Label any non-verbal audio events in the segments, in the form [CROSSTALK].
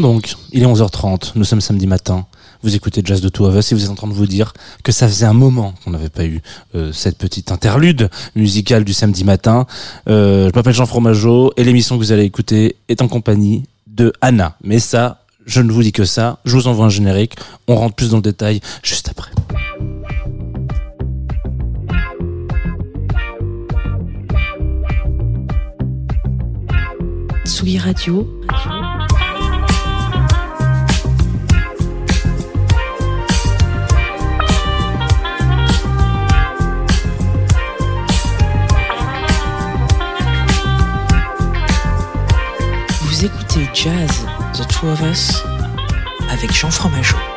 Donc, il est 11h30, nous sommes samedi matin. Vous écoutez Jazz de Two of Us et vous êtes en train de vous dire que ça faisait un moment qu'on n'avait pas eu euh, cette petite interlude musicale du samedi matin. Euh, je m'appelle Jean Fromageau et l'émission que vous allez écouter est en compagnie de Anna. Mais ça, je ne vous dis que ça. Je vous envoie un générique. On rentre plus dans le détail juste après. Tsugi Radio. Jazz, The Two of Us, avec Jean Fromageau.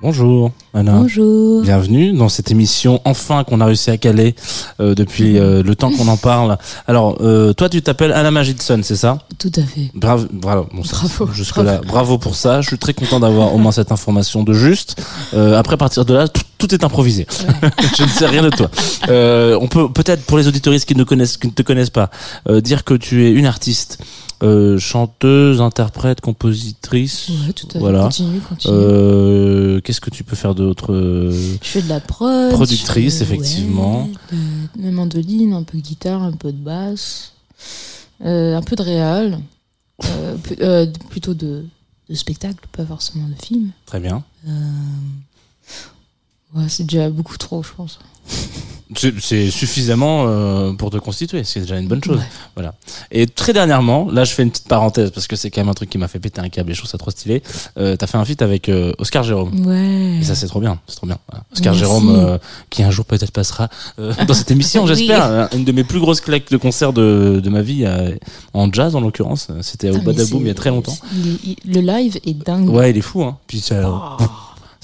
Bonjour Anna. Bonjour. Bienvenue dans cette émission enfin qu'on a réussi à caler euh, depuis euh, le temps qu'on en parle. Alors euh, toi tu t'appelles Anna Magidson, c'est ça? Tout à fait. Bravo, bravo. Bon, Bravo, Jusque là, bravo pour ça. Je suis très content d'avoir au moins cette information de juste. Euh, après, à partir de là, tout, tout est improvisé. [LAUGHS] je ne sais rien de toi. Euh, on peut peut-être pour les auditoristes qui ne connaissent, qui ne te connaissent pas, euh, dire que tu es une artiste, euh, chanteuse, interprète, compositrice. Ouais, tout à fait. Voilà. Continue, continue. Euh, Qu'est-ce que tu peux faire d'autre euh, je fais de la prod. productrice, fais- effectivement. Ouais, de, de mandoline, un peu de guitare, un peu de basse, euh, un peu de réal, plutôt de, de spectacle, pas forcément de film. Très bien. Ouais, c'est déjà beaucoup trop, je pense. C'est suffisamment euh, pour te constituer, c'est déjà une bonne chose. Ouais. Voilà. Et très dernièrement, là je fais une petite parenthèse parce que c'est quand même un truc qui m'a fait péter un câble et je trouve ça trop stylé. Euh, T'as fait un feat avec euh, Oscar Jérôme. Ouais. Et ça c'est trop bien, c'est trop bien. Voilà. Oscar Merci. Jérôme, euh, qui un jour peut-être passera euh, dans cette émission, [LAUGHS] Oui. j'espère. Une de mes plus grosses claques de concert de, de ma vie, euh, en jazz en l'occurrence. C'était au c'est- il y a très longtemps. le live est dingue. Ouais, il est fou, hein. Puis c'est Oh.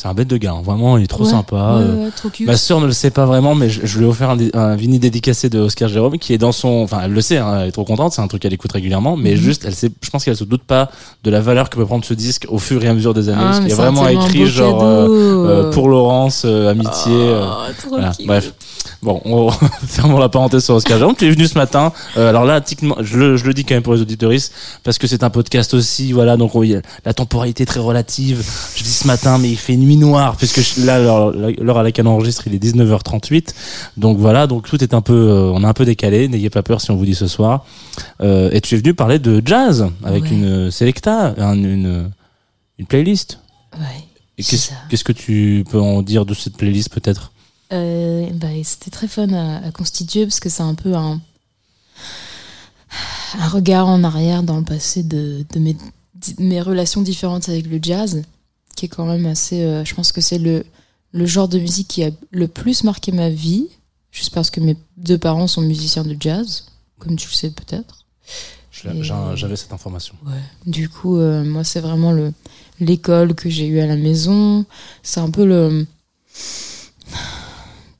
C'est un bête de gars, hein. vraiment, il est trop Ouais, sympa. ouais, euh, ouais, trop cute. Ma sœur ne le sait pas vraiment, mais je, je lui ai offert un, un vinyle dédicacé de Oscar Jérôme qui est dans son, enfin elle le sait, hein, elle est trop contente, c'est un truc qu'elle écoute régulièrement, mais Mhm. juste, elle sait, je pense qu'elle se doute pas de la valeur que peut prendre ce disque au fur et à mesure des années, Ah, parce c'est un vraiment écrit genre euh, euh, pour Laurence, euh, amitié. euh, Oh, trop voilà, cute. bref. Bon, on [LAUGHS] fermons la parenthèse sur Oscar Jérôme. Tu es venu ce matin. Euh, alors là, je le, je le dis quand même pour les auditoristes, parce que c'est un podcast aussi, voilà. Donc oui, la temporalité est très relative. Je dis ce matin, mais il fait nuit noire, puisque je- là, l'heure à laquelle on enregistre, il est 19h38. Donc voilà, donc tout est un peu, euh, on a un peu décalé. N'ayez pas peur si on vous dit ce soir. Euh, et tu es venu parler de jazz avec Ouais. une selecta, un- une, une playlist. Ouais. Qu'est-ce que tu peux en dire de cette playlist peut-être? Euh, bah, c'était très fun à, à constituer parce que c'est un peu un, un regard en arrière dans le passé de, de mes, de mes relations différentes avec le jazz, qui est quand même assez. euh, je pense que c'est le, le genre de musique qui a le plus marqué ma vie, juste parce que mes deux parents sont musiciens de jazz, comme tu le sais peut-être. J'avais cette information. Ouais. Du coup, euh, moi, c'est vraiment le l'école que j'ai eue à la maison. C'est un peu le.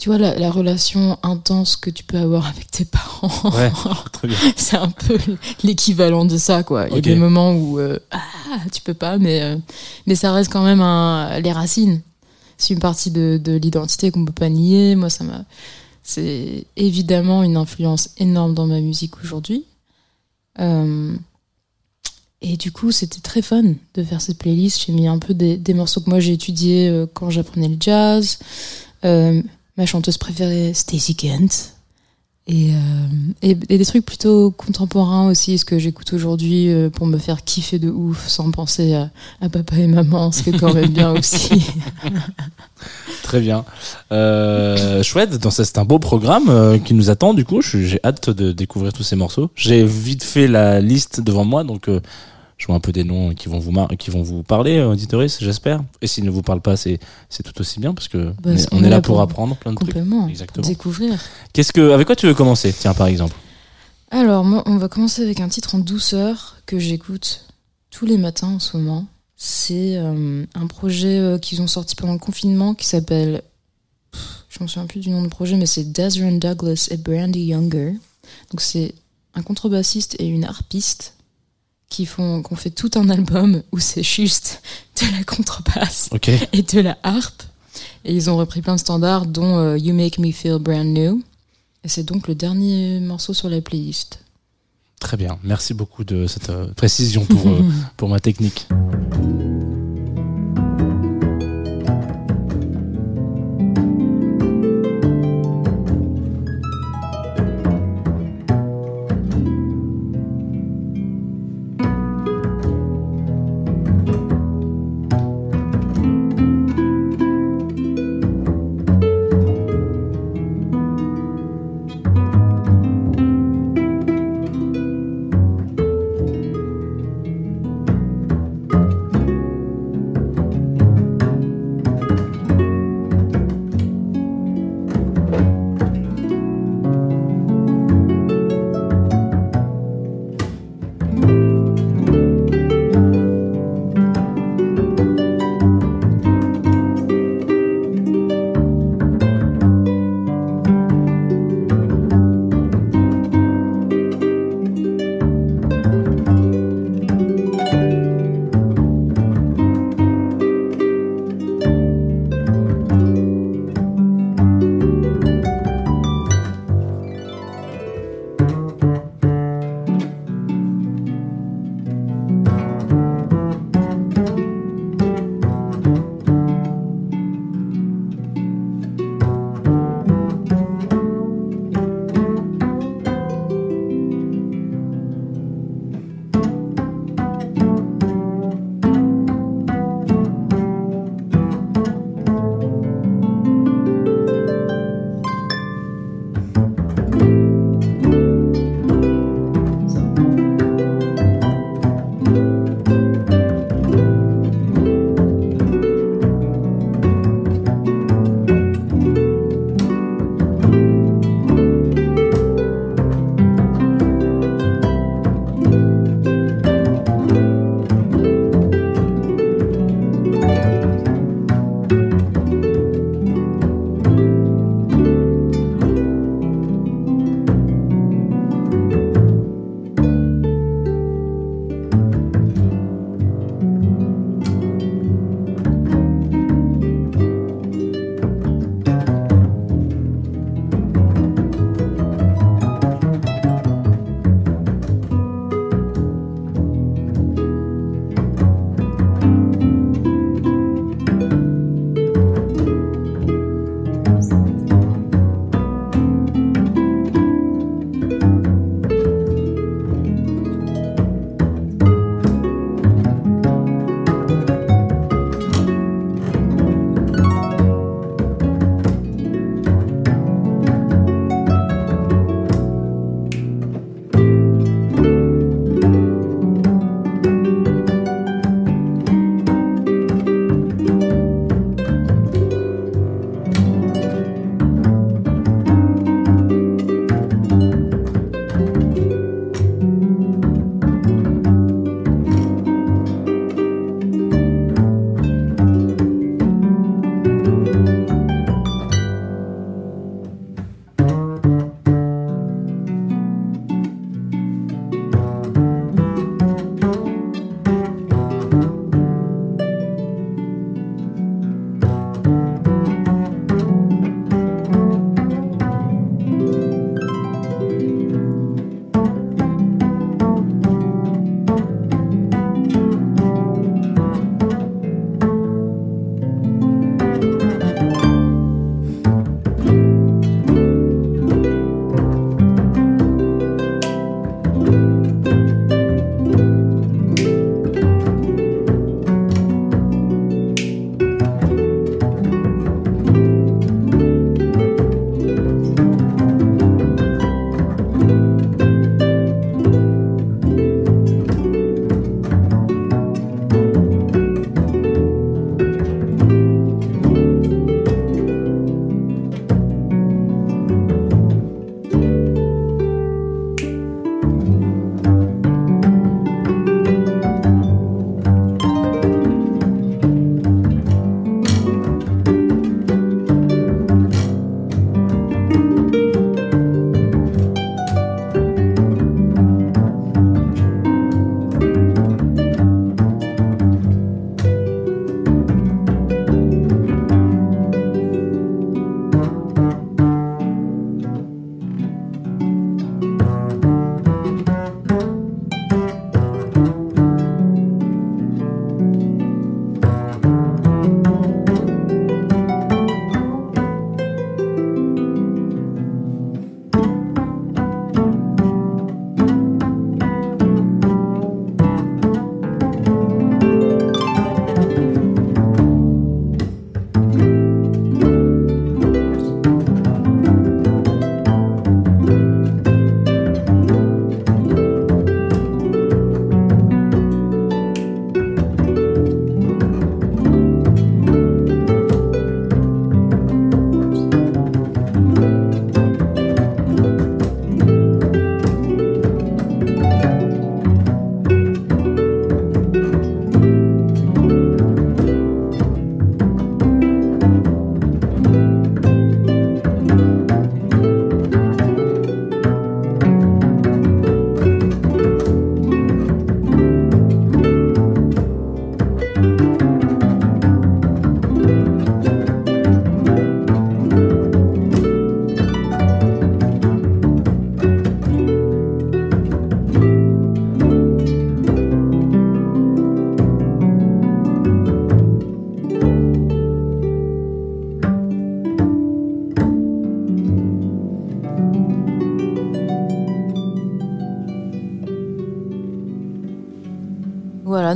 Tu vois, la, la relation intense que tu peux avoir avec tes parents. Ouais, [LAUGHS] c'est un peu l'équivalent de ça, quoi. Il y a des moments où euh, ah, tu peux pas, mais, euh, mais ça reste quand même un, les racines. C'est une partie de, de l'identité qu'on peut pas nier. Moi, ça m'a. C'est évidemment une influence énorme dans ma musique aujourd'hui. Euh, et du coup, c'était très fun de faire cette playlist. J'ai mis un peu des, des morceaux que moi j'ai étudiés euh, quand j'apprenais le jazz. Ma chanteuse préférée, Stacey Kent. Et, euh, et, et des trucs plutôt contemporains aussi, ce que j'écoute aujourd'hui euh, pour me faire kiffer de ouf sans penser à, papa et maman, ce qui est quand même bien aussi. [LAUGHS] Très bien. Euh, chouette, c'est un beau programme euh, qui nous attend du coup. J'ai hâte de découvrir tous ces morceaux. J'ai vite fait la liste devant moi, donc je vois un peu des noms qui vont vous mar- qui vont vous parler, euh, auditoristes, j'espère. Et s'ils ne vous parlent pas, c'est tout aussi bien parce que Bah, on est, c'est- on est là pour apprendre plein de trucs. Exactement. Découvrir. Qu'est-ce que, avec quoi tu veux commencer Tiens, par exemple? Alors, moi, on va commencer avec un titre en douceur que j'écoute tous les matins en ce moment. C'est euh, un projet euh, qu'ils ont sorti pendant le confinement qui s'appelle. Je me souviens plus du nom du projet, mais c'est Desron Douglas et Brandy Younger. Donc, c'est un contrebassiste et une harpiste qui font qu'on fait tout un album où c'est juste de la contrebasse et de la harpe. Et ils ont repris plein de standards, dont euh, You Make Me Feel Brand New. Et c'est donc le dernier morceau sur la playlist. Très bien. Merci beaucoup de cette euh, précision pour, euh, [LAUGHS] pour ma technique.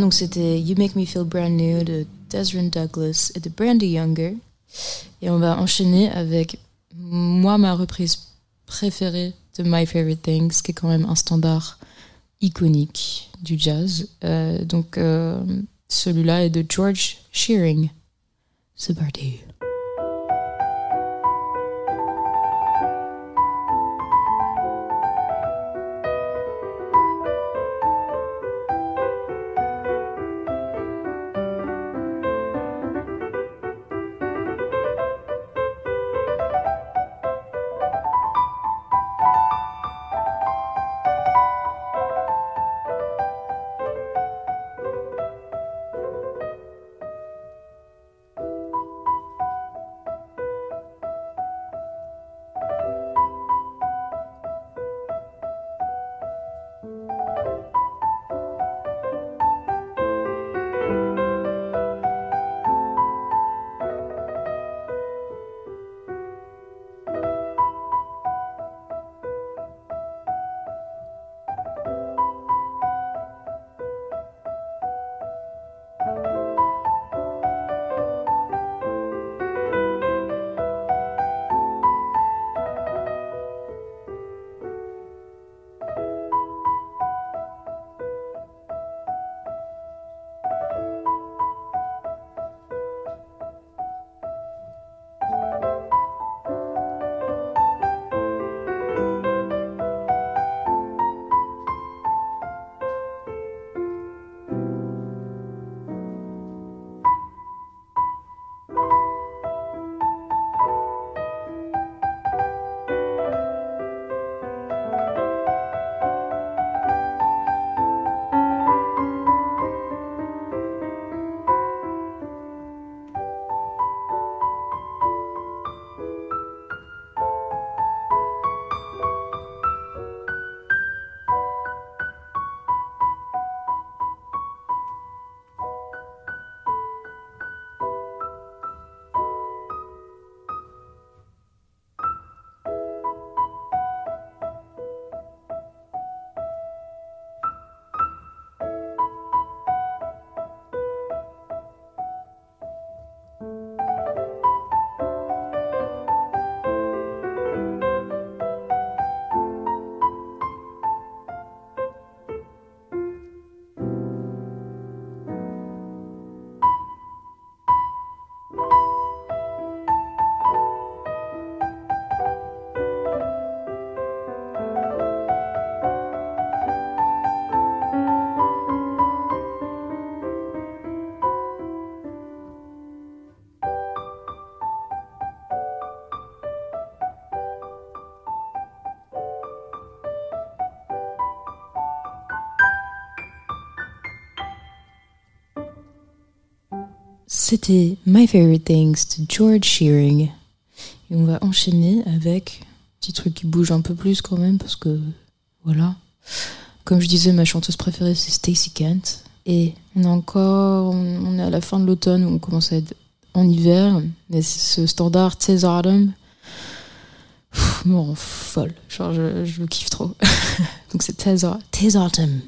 Donc c'était You Make Me Feel Brand New de Desmond Douglas et de Brandy Younger. Et on va enchaîner avec moi ma reprise préférée de My Favorite Things, qui est quand même un standard iconique du jazz. Euh, donc euh, celui-là est de George Shearing. C'est parti. C'était My Favorite Things de George Shearing. Et on va enchaîner avec un petit truc qui bouge un peu plus quand même parce que voilà. Comme je disais, ma chanteuse préférée c'est Stacey Kent. Et on est encore, on est à la fin de l'automne, on commence à être en hiver. Mais ce standard Tez Autumn me rend folle. Genre, je, le kiffe trop. [LAUGHS] Donc c'est Tez Autumn.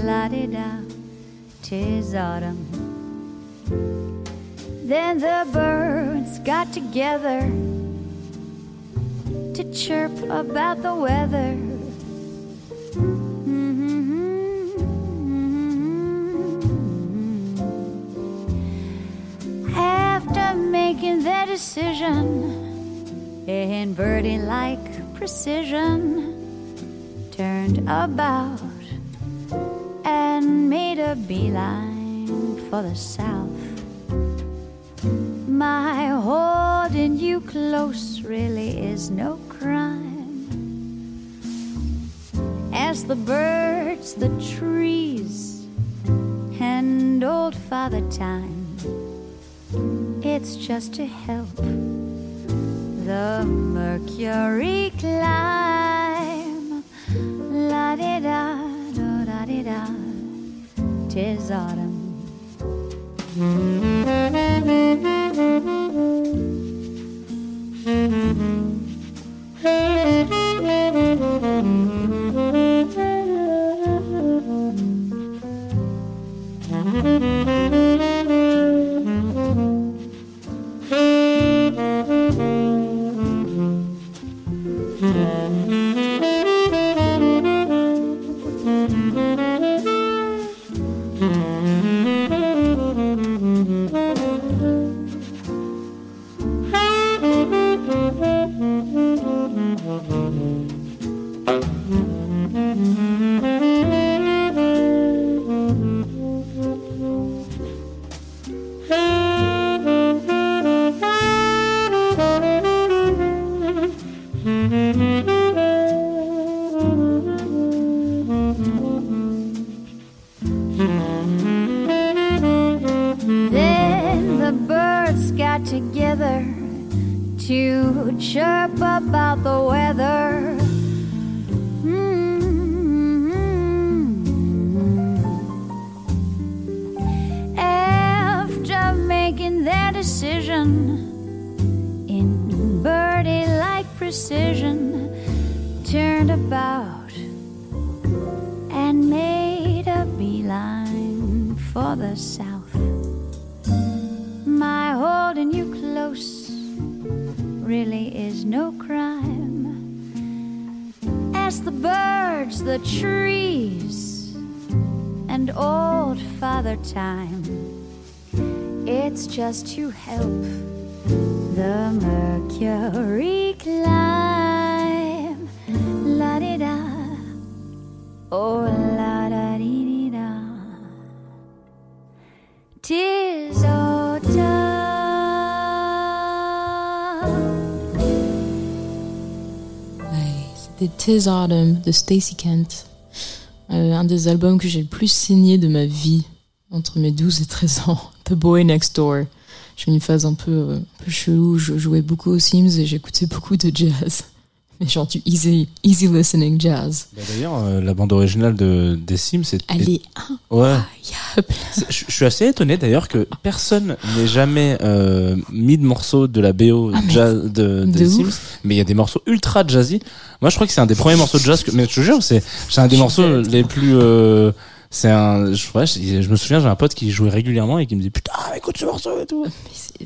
Da, oh la di da, tis autumn Then the birds got together to chirp about the weather. Mm-hmm. After making their decision in birdie like precision, turned about beeline for the south. My holding you close really is no crime. As the birds, the trees, and old Father Time, it's just to help the mercury climb. La di da, do da di da, tis autumn. The birds got together to chirp about the weather. Mm. After making their decision in birdie like precision, turned about and made a beeline for the south. Holding you close really is no crime. As the birds, the trees, and old Father Time, it's just to help the mercury climb. La di da, oh la da di da. Tis C'était Tis Autumn de Stacy Kent. Euh, un des albums que j'ai le plus saigné de ma vie entre mes 12 et 13 ans. [LAUGHS] The Boy Next Door. J'ai eu une phase un peu, euh, un peu chelou. Je jouais beaucoup aux Sims et j'écoutais beaucoup de jazz. Mais genre du easy, easy listening jazz. Bah, D'ailleurs, euh, la bande originale de, des Sims, c'est. Elle est Ouais. incroyable. C'est- Je je suis assez étonné d'ailleurs que personne n'ait jamais euh, mis de morceaux de la BO Ah, jazz de, de des ouf. Sims, mais il y a des morceaux ultra jazzy. Moi, je crois que c'est un des premiers morceaux de jazz que, mais je te jure, c'est c'est un des Je morceaux les plus. euh, c'est un. Je, ouais, je, je me souviens, j'ai un pote qui jouait régulièrement et qui me disait putain, écoute ce morceau et tout.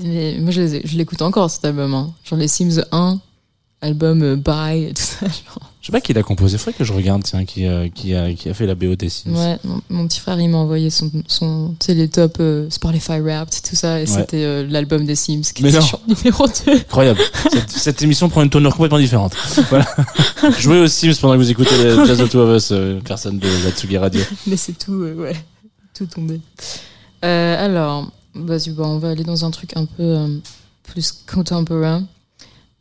Mais moi, je, les je l'écoute encore cet album. hein. Genre les Sims 1, album euh, Bye et tout ça. [LAUGHS] genre. Je sais pas qui l'a composé. Faudrait que je regarde, tiens, qui, euh, qui a qui a fait la BO des Sims. Ouais, mon, mon petit frère, il m'a envoyé son, son tu sais, les top euh, Spotify Wrapped, tout ça, et c'était euh, l'album des Sims qui Mais était non. genre numéro 2. Incroyable. cette, cette émission prend une tournure complètement différente. Voilà. [LAUGHS] Jouez aux Sims pendant que vous écoutez Jazz of Two of Us, euh, personne de la Tsugi Radio. Mais c'est tout, euh, ouais, tout tombé. Euh, alors, vas-y, bon, on va aller dans un truc un peu euh, plus contemporain.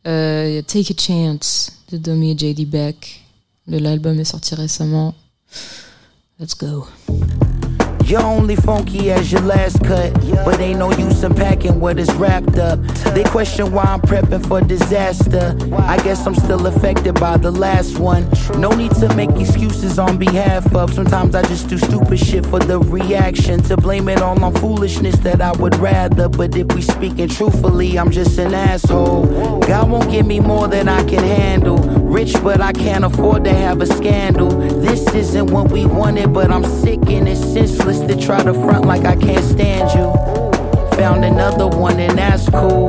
Euh, Take a Chance de Domi et JD Beck. L'album est sorti récemment. Let's go. You're only funky as your last cut, but ain't no use in packing what is wrapped up. They question why I'm prepping for disaster. I guess I'm still affected by the last one. No need to make excuses on behalf of. Sometimes I just do stupid shit for the reaction. To blame it all on foolishness that I would rather. But if we speaking truthfully, I'm just an asshole. God won't give me more than I can handle. Rich, but I can't afford to have a scandal. This isn't what we wanted, but I'm sick and it's senseless to try to front like I can't stand you. found another one, and that's cool.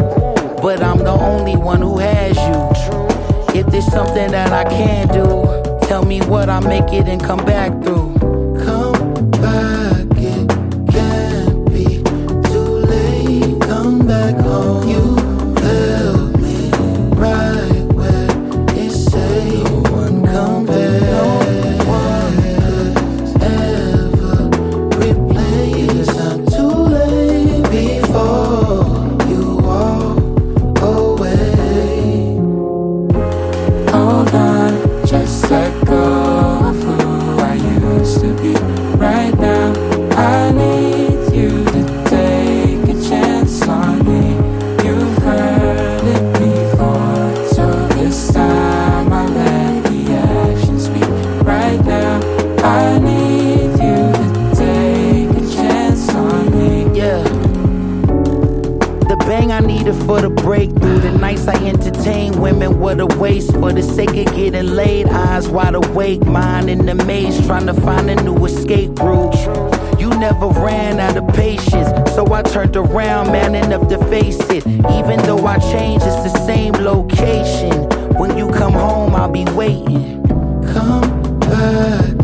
But I'm the only one who has you. If there's something that I can do, tell me what I'll make it and come back through. Nights I entertain women, what a waste. For the sake of getting laid, eyes wide awake, mind in the maze, trying to find a new escape route. You never ran out of patience, so I turned around, man enough to face it. Even though I changed, it's the same location. When you come home, I'll be waiting. Come back,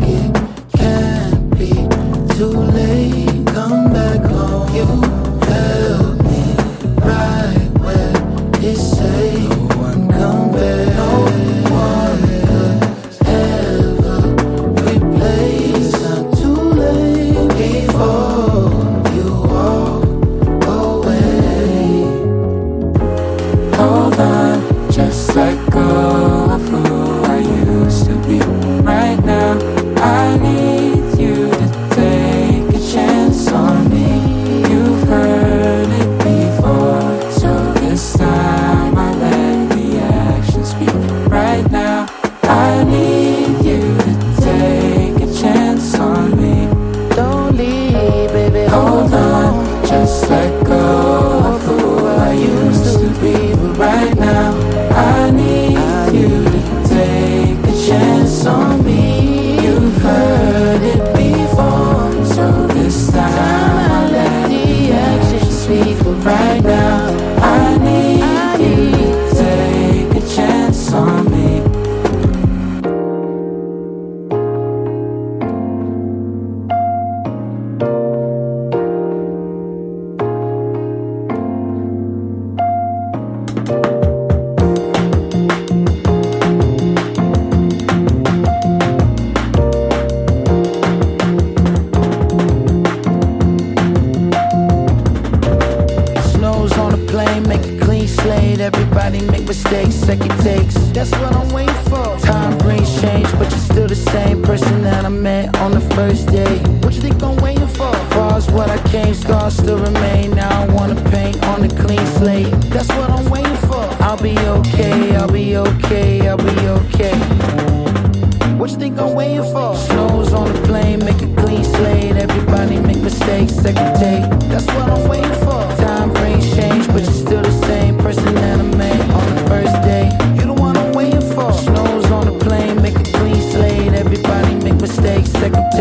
Think waiting for? Snows on the plane, make a clean slate. Everybody make mistakes, second take. That's what I'm waiting for. Time brings change, but you're still the same person that I on the first day. You the one I'm waiting for. Snows on the plane, make a clean slate. Everybody make mistakes, second.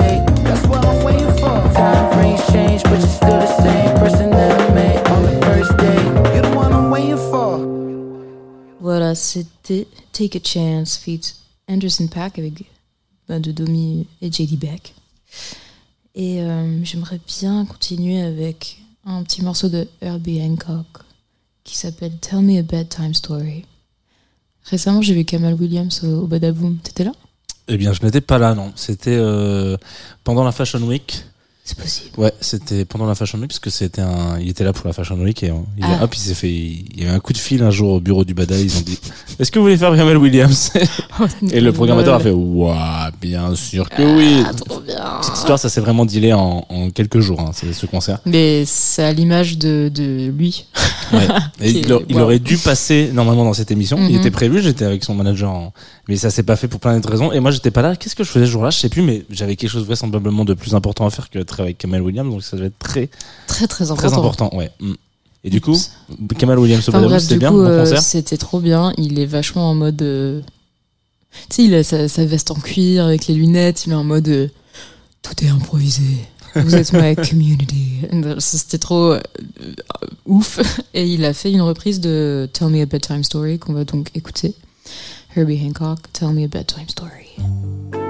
That's what I'm waiting for. Time brings change, but you're still the same person that I on the first day. You the one I'm waiting for. Take a Chance feat Anderson ben, de Domi et JD Beck. Et euh, j'aimerais bien continuer avec un petit morceau de Herbie Hancock qui s'appelle Tell Me a Bedtime Story. Récemment, j'ai vu Kamal Williams au, au Badaboom. T'étais là? Eh bien, je n'étais pas là, non. C'était euh, pendant la Fashion Week. C'est possible. Ouais, c'était pendant la Fashion Week parce que c'était un, il était là pour la Fashion Week et on- il, a- Ah. hop, il s'est fait, il y a eu un coup de fil un jour au bureau du Bada, ils ont dit, [LAUGHS] est-ce que vous voulez faire Kamel Williams [LAUGHS] Et le programmateur a fait, ouah, bien sûr que oui. Ah, trop bien. Cette histoire, ça s'est vraiment dealé en, en quelques jours, hein, ce concert. Mais c'est à l'image de, de lui. [LAUGHS] Ouais. Et il, aurait dû passer normalement dans cette émission. Il Mhm. était prévu, j'étais avec son manager, en- mais ça s'est pas fait pour plein d'autres raisons. Et moi, j'étais pas là. Qu'est-ce que je faisais ce jour-là? Je sais plus, mais j'avais quelque chose vraisemblablement de plus important à faire que d'être avec Kamel Williams, donc ça devait être très Très, très important. très important. Ouais. Mm. Et du coup. Kamal Williams au Enfin, c'était bien, coup, bon euh, concert. c'était trop bien. Il est vachement en mode. euh, Tu sais, il a sa, sa veste en cuir avec les lunettes. Il est en mode. euh, Tout est improvisé. Vous êtes ma [LAUGHS] community. C'était trop euh, ouf. Et il a fait une reprise de Tell Me a Bedtime Story qu'on va donc écouter. Herbie Hancock, Tell Me a Bedtime Story.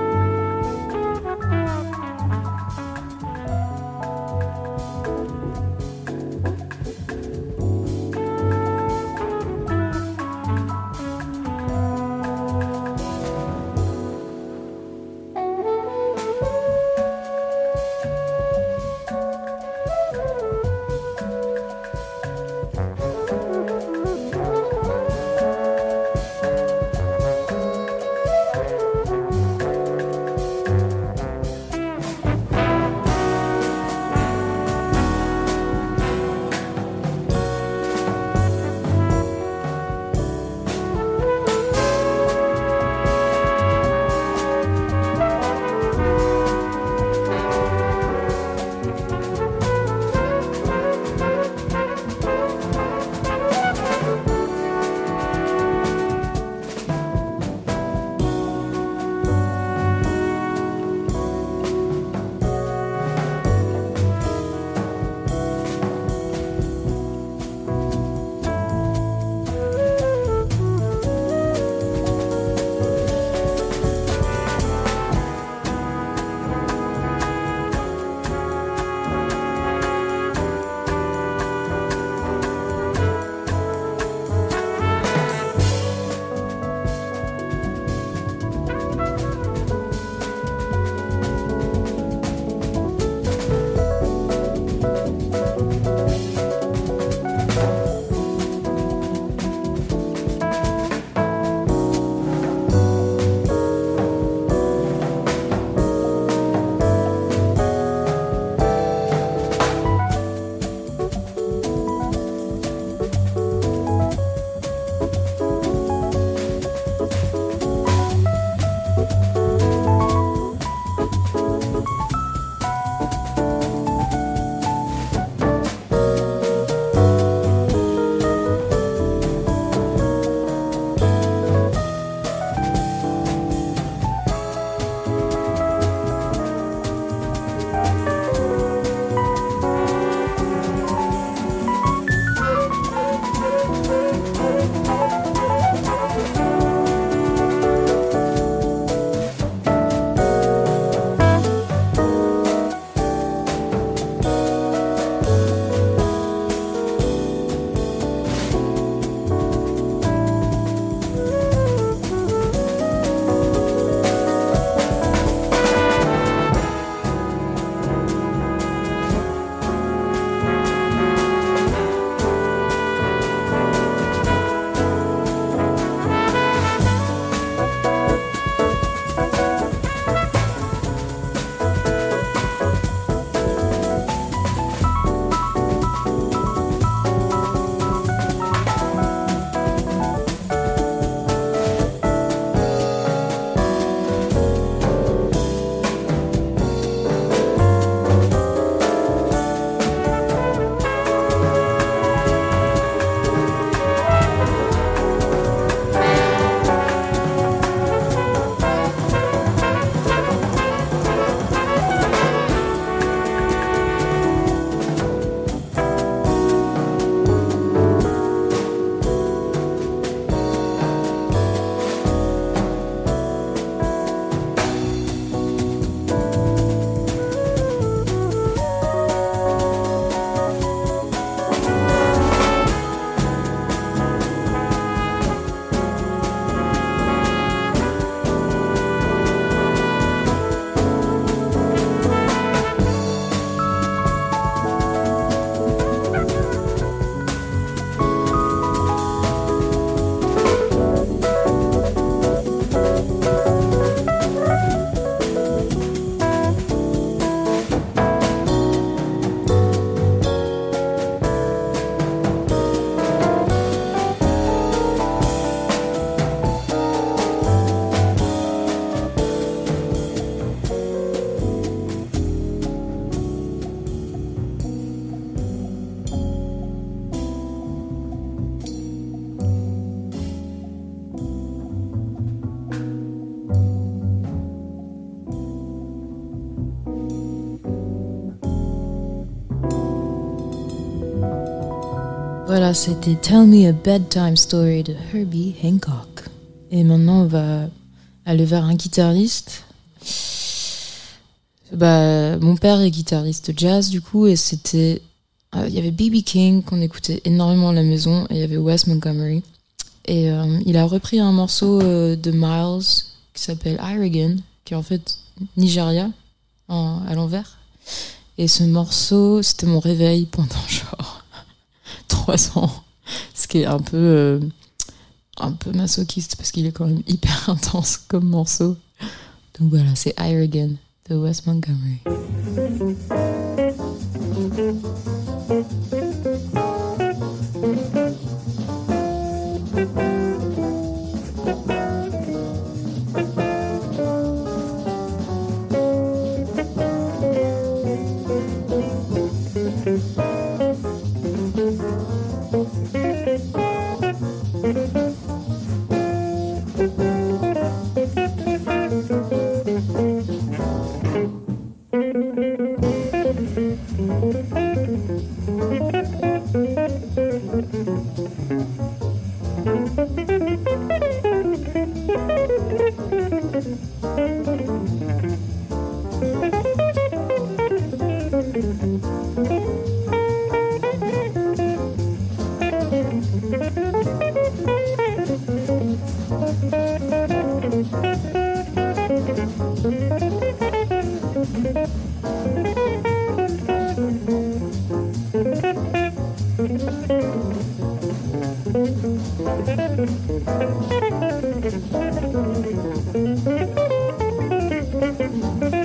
c'était Tell Me a Bedtime Story de Herbie Hancock. Et maintenant, on va aller vers un guitariste. Bah, mon père est guitariste jazz, du coup, et c'était. Euh, il y avait B.B. King qu'on écoutait énormément à la maison, et il y avait Wes Montgomery. Et euh, il a repris un morceau euh, de Miles qui s'appelle Irigan, qui est en fait Nigeria, à l'envers. Et ce morceau, c'était mon réveil pendant ce qui est un peu, euh, un peu masochiste parce qu'il est quand même hyper [LAUGHS] intense comme morceau. Donc voilà, c'est Higher Again de West Montgomery. Thank you.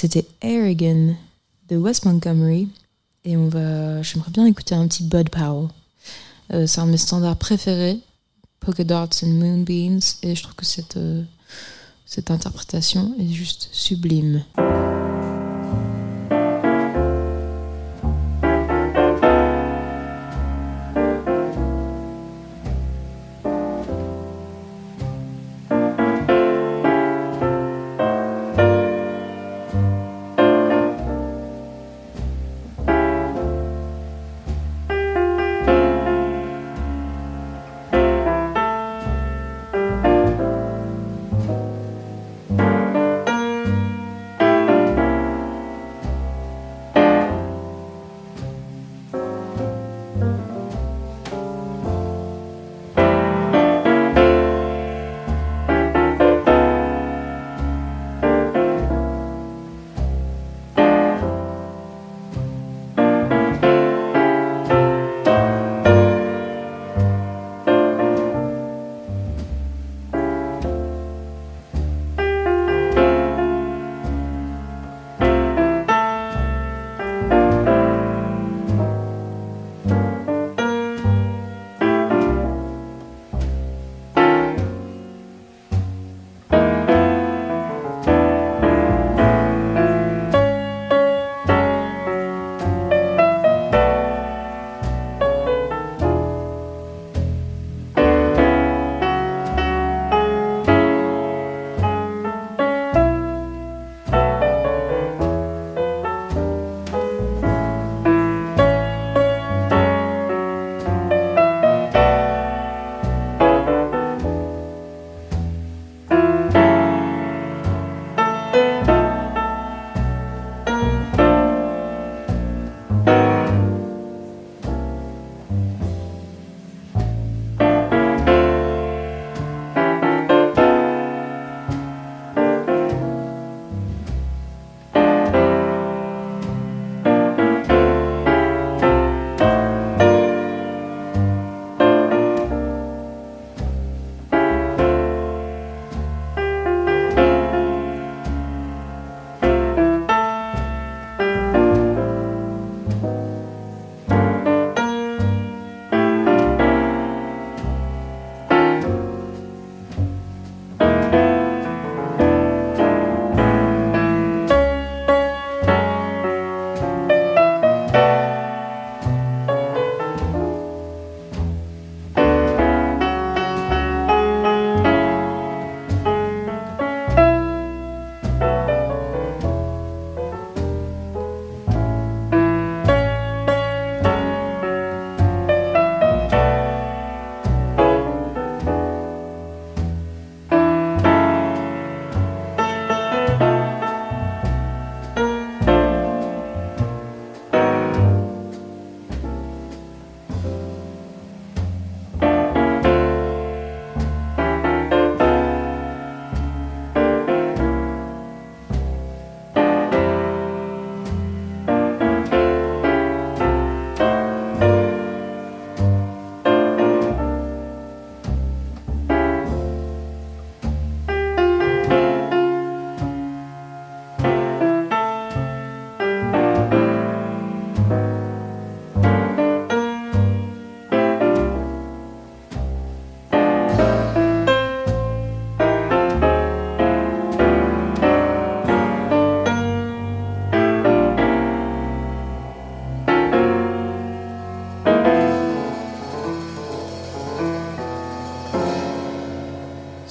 C'était Air Again de Wes Montgomery. Et on va, j'aimerais bien écouter un petit Bud Powell. Euh, c'est un de mes standards préférés, Polka Dots and Moonbeams. Et je trouve que cette, euh, cette interprétation est juste sublime.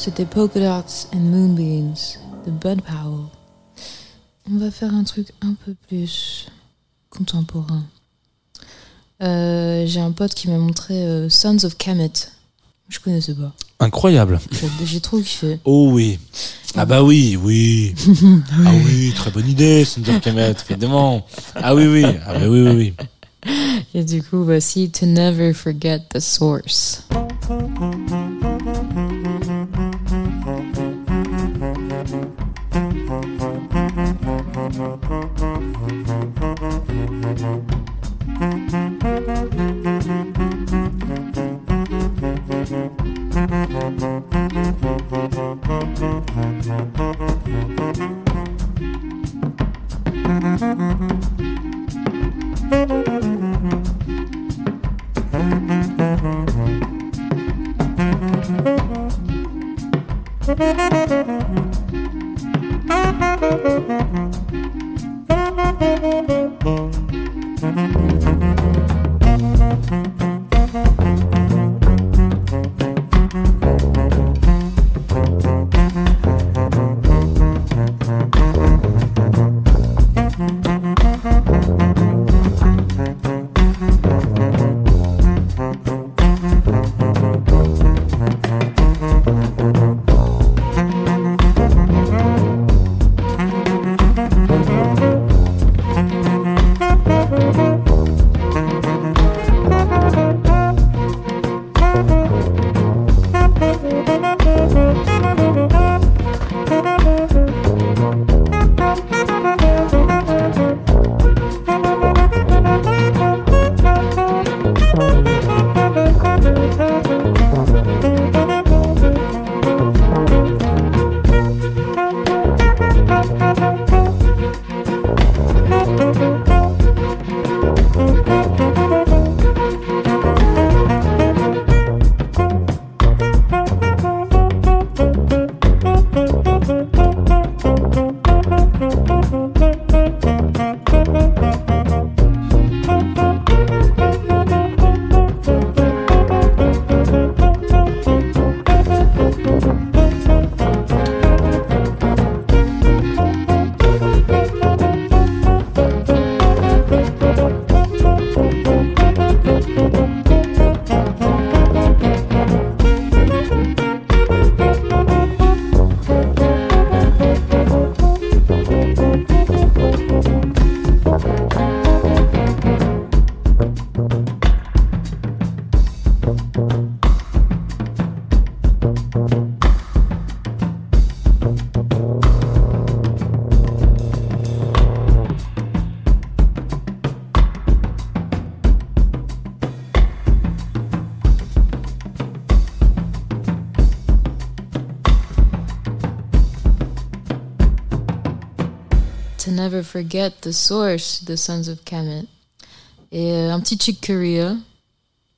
C'était Polka Dots and Moonbeams de Bud Powell. On va faire un truc un peu plus contemporain. Euh, J'ai un pote qui m'a montré euh, Sons of Kemet. Je connaissais pas. Incroyable. J'ai- trop kiffé. Oh oui. Ah bah oui, oui. [LAUGHS] Ah oui, très bonne idée, Sons of Kemet, évidemment. Ah oui, oui. Ah bah oui, oui, oui. Et du coup, voici To Never Forget the Source. To Never Forget the Source de Sons of Kemet. Et euh, un petit Chick Corea.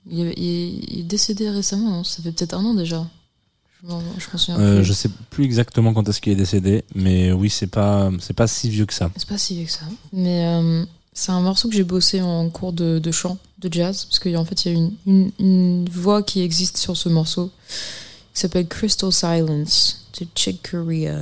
Il, il- il est décédé récemment, non ça fait peut-être un an déjà. Je je souviens Euh, plus. je sais plus exactement quand est-ce qu'il est décédé, mais oui, c'est pas, c'est pas si vieux que ça. C'est pas si vieux que ça. Mais euh, c'est un morceau que j'ai bossé en cours de, de chant, de jazz, parce qu'en fait, il y a une, une, une voix qui existe sur ce morceau qui s'appelle Crystal Silence de Chick Corea.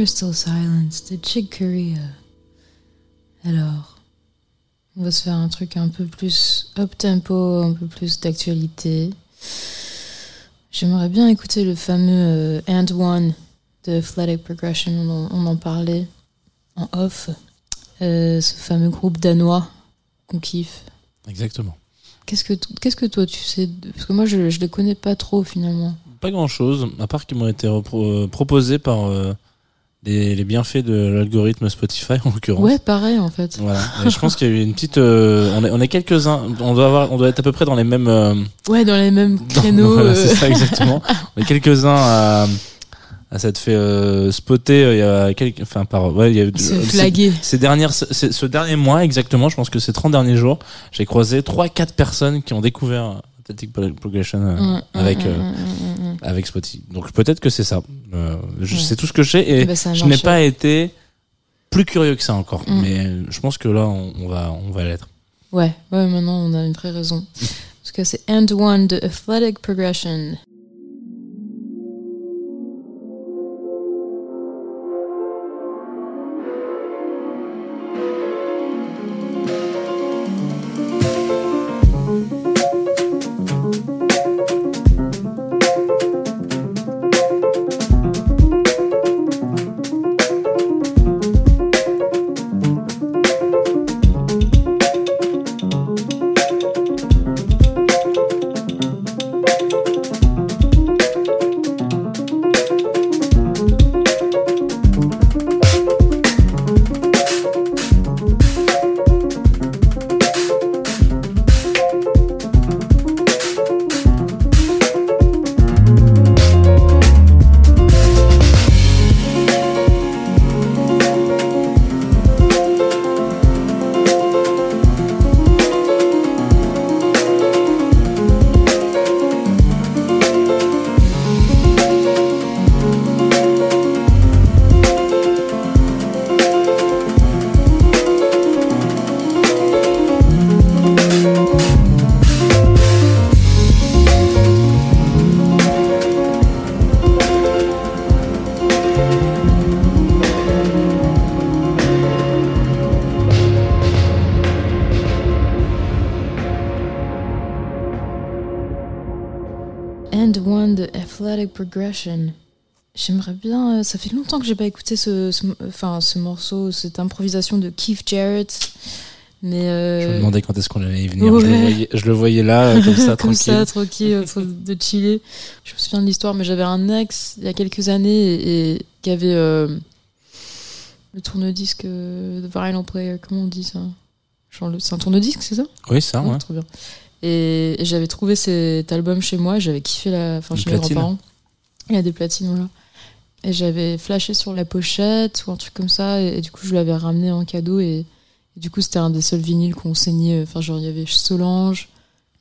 Crystal Silence de Chick Corea. Alors, on va se faire un truc un peu plus up tempo, un peu plus d'actualité. J'aimerais bien écouter le fameux euh, And One de Athletic Progression, on en, on en parlait en off. Euh, ce fameux groupe danois qu'on kiffe. Exactement. Qu'est-ce que, qu'est-ce que toi tu sais Parce que moi je, je les connais pas trop finalement. Pas grand chose, à part qu'ils m'ont été euh, proposés par euh, les, les bienfaits de l'algorithme Spotify en l'occurrence. Ouais, pareil en fait. Voilà. Et je pense qu'il y a eu une petite. euh, on est, on est quelques-uns. On doit avoir, on doit être à peu près dans les mêmes. euh, Ouais, dans les mêmes créneaux. [LAUGHS] voilà, euh, c'est ça exactement. on est quelques-uns à, à s'être fait euh, spotter. euh, Il y a quelques, enfin par, ouais, il y a eu. euh, flaguer. Ces dernières, ce, ce dernier mois exactement, je pense que ces 30 derniers jours, j'ai croisé trois, quatre personnes qui ont découvert Athletic Progression euh, Hum, hum, avec hum, euh, avec Spotify. Donc peut-être que c'est ça. Euh, je Ouais. sais tout ce que je sais et Eh ben, je n'ai pas été plus curieux que ça encore. Mm. Mais je pense que là, on, on va, on va l'être. Ouais, ouais, maintenant on a une vraie raison. Parce que c'est End One de Athletic Progression. J'aimerais bien. euh, Ça fait longtemps que j'ai pas écouté ce, ce- enfin, ce morceau, cette improvisation de Keith Jarrett. Mais. euh, Je me demandais quand est-ce qu'on allait y venir. Je, le voyais, je le voyais là, euh, comme ça, [LAUGHS] comme tranquille. ça, tranquille, en train de chiller. Je me souviens de l'histoire, mais j'avais un ex il y a quelques années et, et qui avait euh, le tourne-disque euh, The Vinyl Player, comment on dit ça? C'est un tourne-disque, c'est ça? Oui, ça, Ouais, ouais. Trop bien. Et, et j'avais trouvé cet album chez moi, j'avais kiffé la, enfin chez mes grands-parents. Il y a des platines, voilà. Et j'avais flashé sur la pochette ou un truc comme ça, et, et du coup je l'avais ramené en cadeau, et, et du coup c'était un des seuls vinyles qu'on saignait. Enfin, genre il y avait Solange,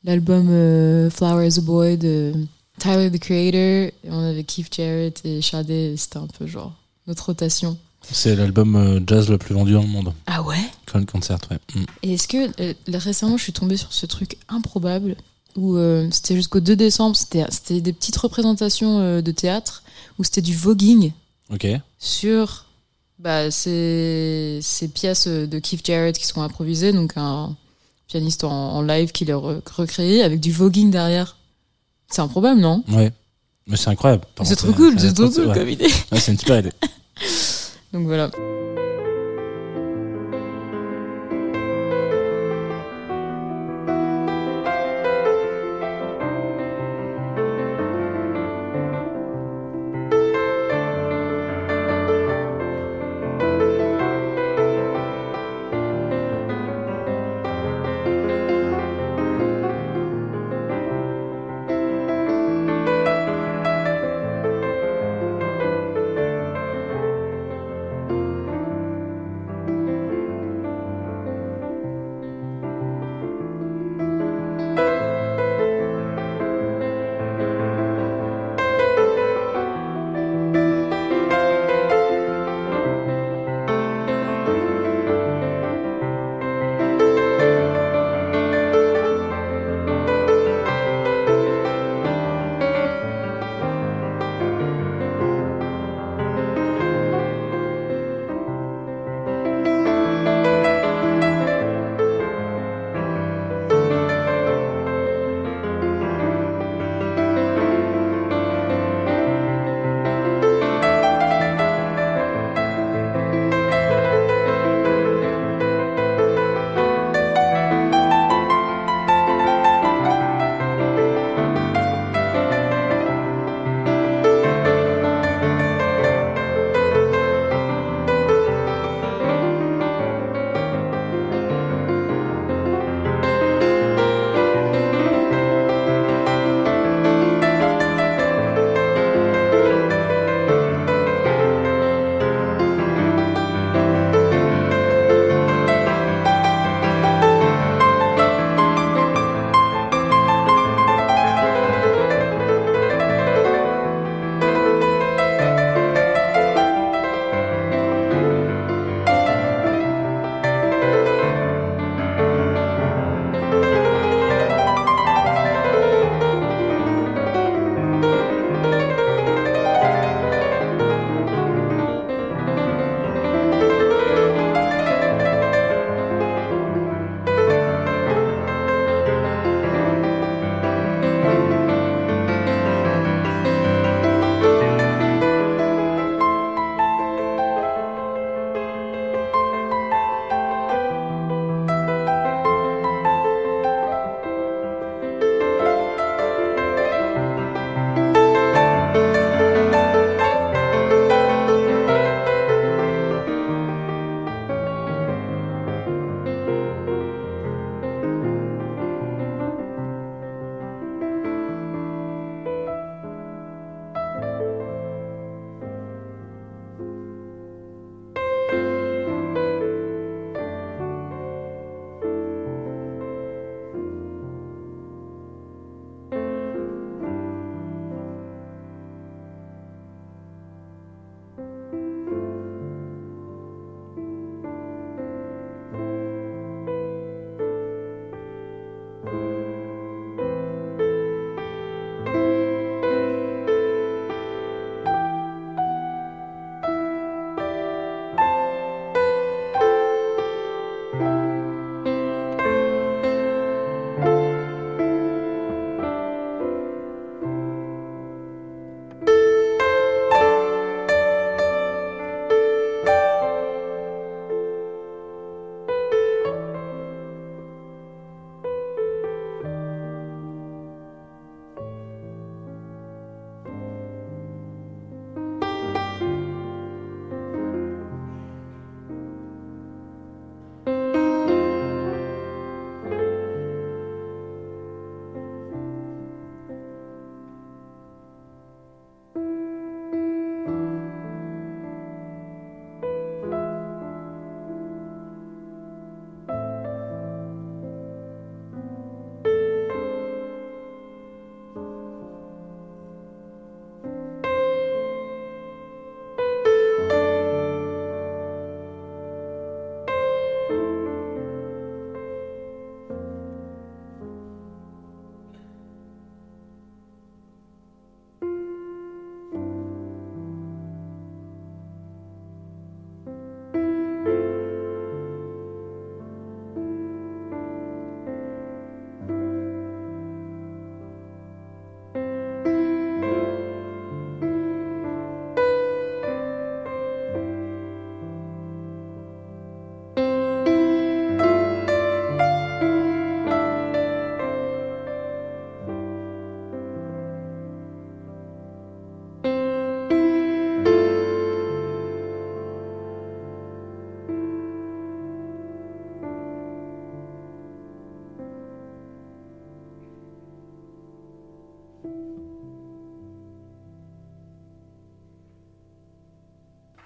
l'album euh, Flower as a Boy de Tyler the Creator, et on avait Keith Jarrett et Sade, et c'était un peu genre notre rotation. C'est l'album euh, jazz le plus vendu dans le monde. Ah ouais? Current Concert, ouais. Mm. Et est-ce que euh, récemment je suis tombée sur ce truc improbable où euh, c'était jusqu'au 2 décembre, c'était des petites représentations euh, de théâtre où c'était du voguing sur bah, ces, ces pièces euh, de Keith Jarrett qui sont improvisées, donc un pianiste en, en live qui les re- recréé avec du voguing derrière. C'est improbable, non? Ouais. Mais c'est incroyable. C'est trop cool, c'est- trop cool ouais. comme idée. Ouais, c'est une super idée. [LAUGHS] Donc voilà.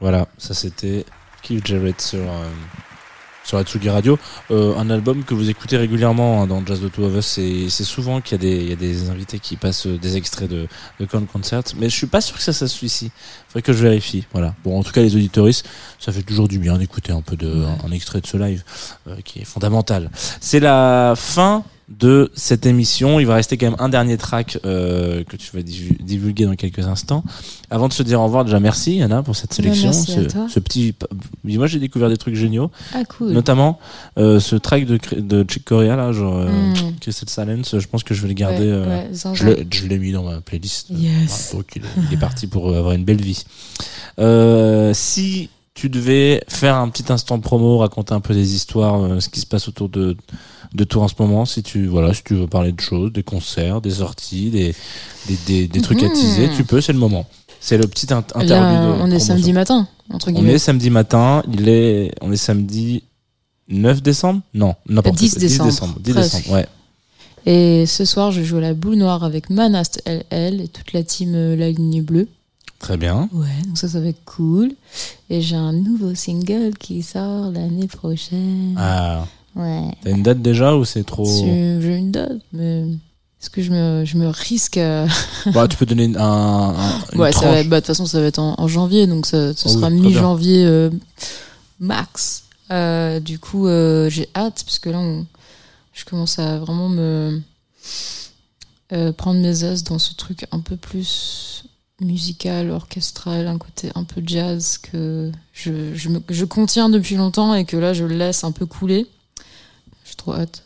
Voilà, ça c'était Keith Jarrett sur, euh, sur Atsugi Radio. Euh, un album que vous écoutez régulièrement hein, dans Jazz de Two of Us. C'est c'est souvent qu'il y, a des- il y a des invités qui passent euh, des extraits de, de Con Concert. Mais je suis pas sûr que ça, ça se ici. Faudrait que je vérifie. Voilà. Bon, en tout cas, les auditoristes, ça fait toujours du bien d'écouter un peu de, un, un extrait de ce live euh, qui est fondamental. C'est la fin de cette émission. Il va rester quand même un dernier track euh, que tu vas divu- divulguer dans quelques instants. Avant de se dire au revoir, déjà merci Anna pour cette Ouais, sélection. merci à ce, toi. ce petit, moi j'ai découvert des trucs géniaux, Ah, cool. notamment euh, ce track de, de Chick Corea là, genre euh, Mm. Crystal Silence. Je pense que je vais le garder. Ouais, euh, ouais, je l'ai- mis dans ma playlist. Yes. Ah, donc il est, il est parti pour euh, avoir une belle vie. Euh, si tu devais faire un petit instant promo, raconter un peu des histoires, euh, ce qui se passe autour de de toi en ce moment, si tu voilà, si tu veux parler de choses, des concerts, des sorties, des des, des, des trucs à Mhm. teaser, tu peux, c'est le moment. C'est le petit int- interlude. Là, de on est samedi matin, entre On guillemets. est samedi matin, il est on est samedi 9 décembre? Non, n'importe 10 quoi. décembre, 10 presque. décembre, ouais. Et ce soir, je joue à la boule noire avec Manast LL et toute la team euh, La Ligne Bleue. Très bien. Ouais, donc ça, ça va être cool. Et j'ai un nouveau single qui sort l'année prochaine. Ah, Ouais. t'as une date déjà ou c'est trop J'ai une date, mais est-ce que je me, je me risque à... [LAUGHS] Bah, tu peux donner un, un une Ouais, ça va être, bah, de toute façon, ça va être en, en janvier, donc ça, ce Oh sera mi-janvier euh, max. Euh, du coup, euh, j'ai hâte, parce que là, on- je commence à vraiment me prendre mes aises dans ce truc un peu plus musical, orchestral, un côté un peu jazz que je, je, me, je contiens depuis longtemps et que là, je laisse un peu couler. J'ai trop hâte.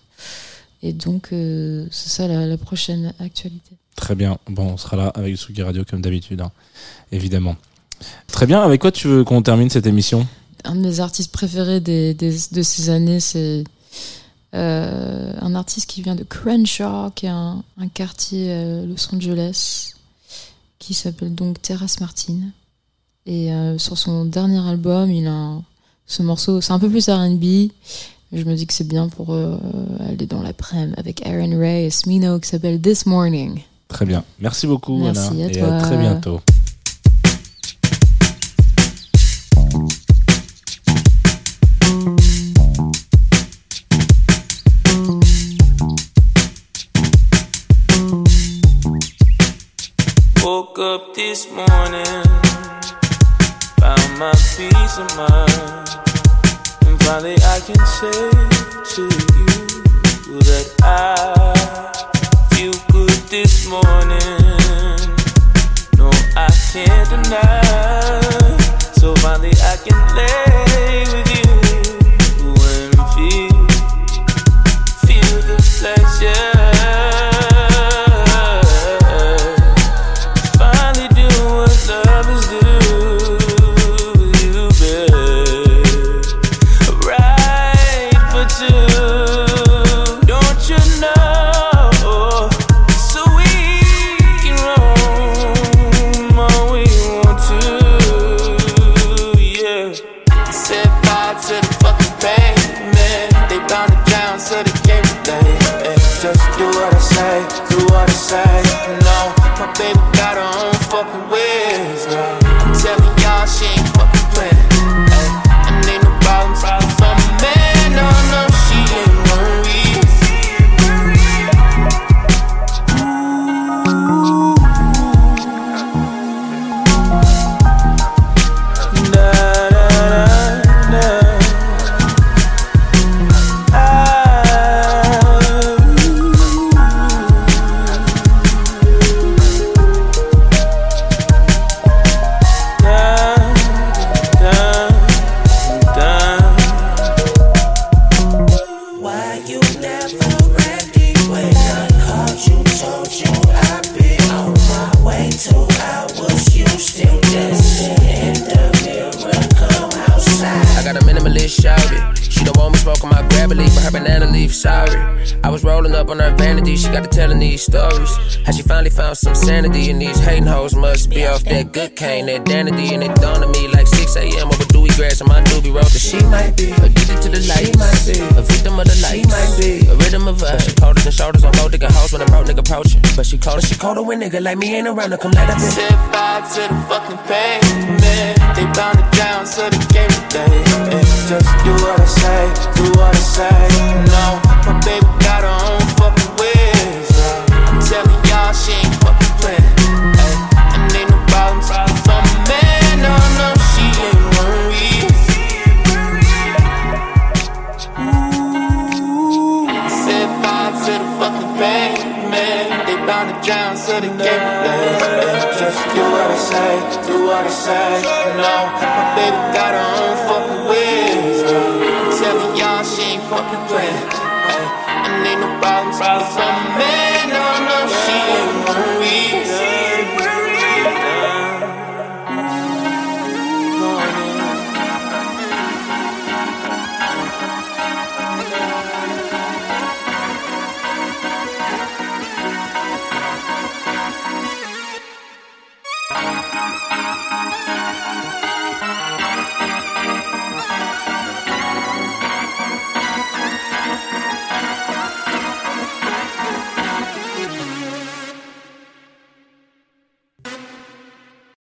Et donc, euh, c'est ça la, la prochaine actualité. Très bien. Bon, on sera là avec Sugi Radio comme d'habitude, hein, évidemment. Très bien. Avec quoi tu veux qu'on termine cette émission? Un de mes artistes préférés des, des- de ces années, c'est euh, un artiste qui vient de Crenshaw, qui est un, un quartier à Los Angeles, qui s'appelle donc Terrace Martin. Et euh, sur son dernier album, il a un- ce morceau, c'est un peu plus R&B, je me dis que c'est bien pour euh, aller dans l'après-midi avec Aaron Ray et Smino qui s'appelle This Morning. Très bien. Merci beaucoup, Merci Anna. à et toi. à très bientôt. Woke up this morning, found my peace of mind, and finally I can say to you that I feel good this morning. No, I can't deny. So finally I can lay she found some sanity, and these hating hoes must be off that good cane, that danity, and it dawned on me like 6 a.m. over dewy grass and my doobie roll. She might be addicted to the light, She might be a victim of the light, She might be a rhythm of us. She colder than shoulders on gold digging house when a broke nigga approach her. But she colder, she colder when nigga like me ain't around to come let her bitch. Set fire to the fucking pavement. They bound it down, so they gave it day. Just do what I say, do what I say. No, my baby got say, do what I say. No, my baby got her own fucking ways. I'm telling y'all she ain't fucking playing. Ay, And ain't no problem for my man.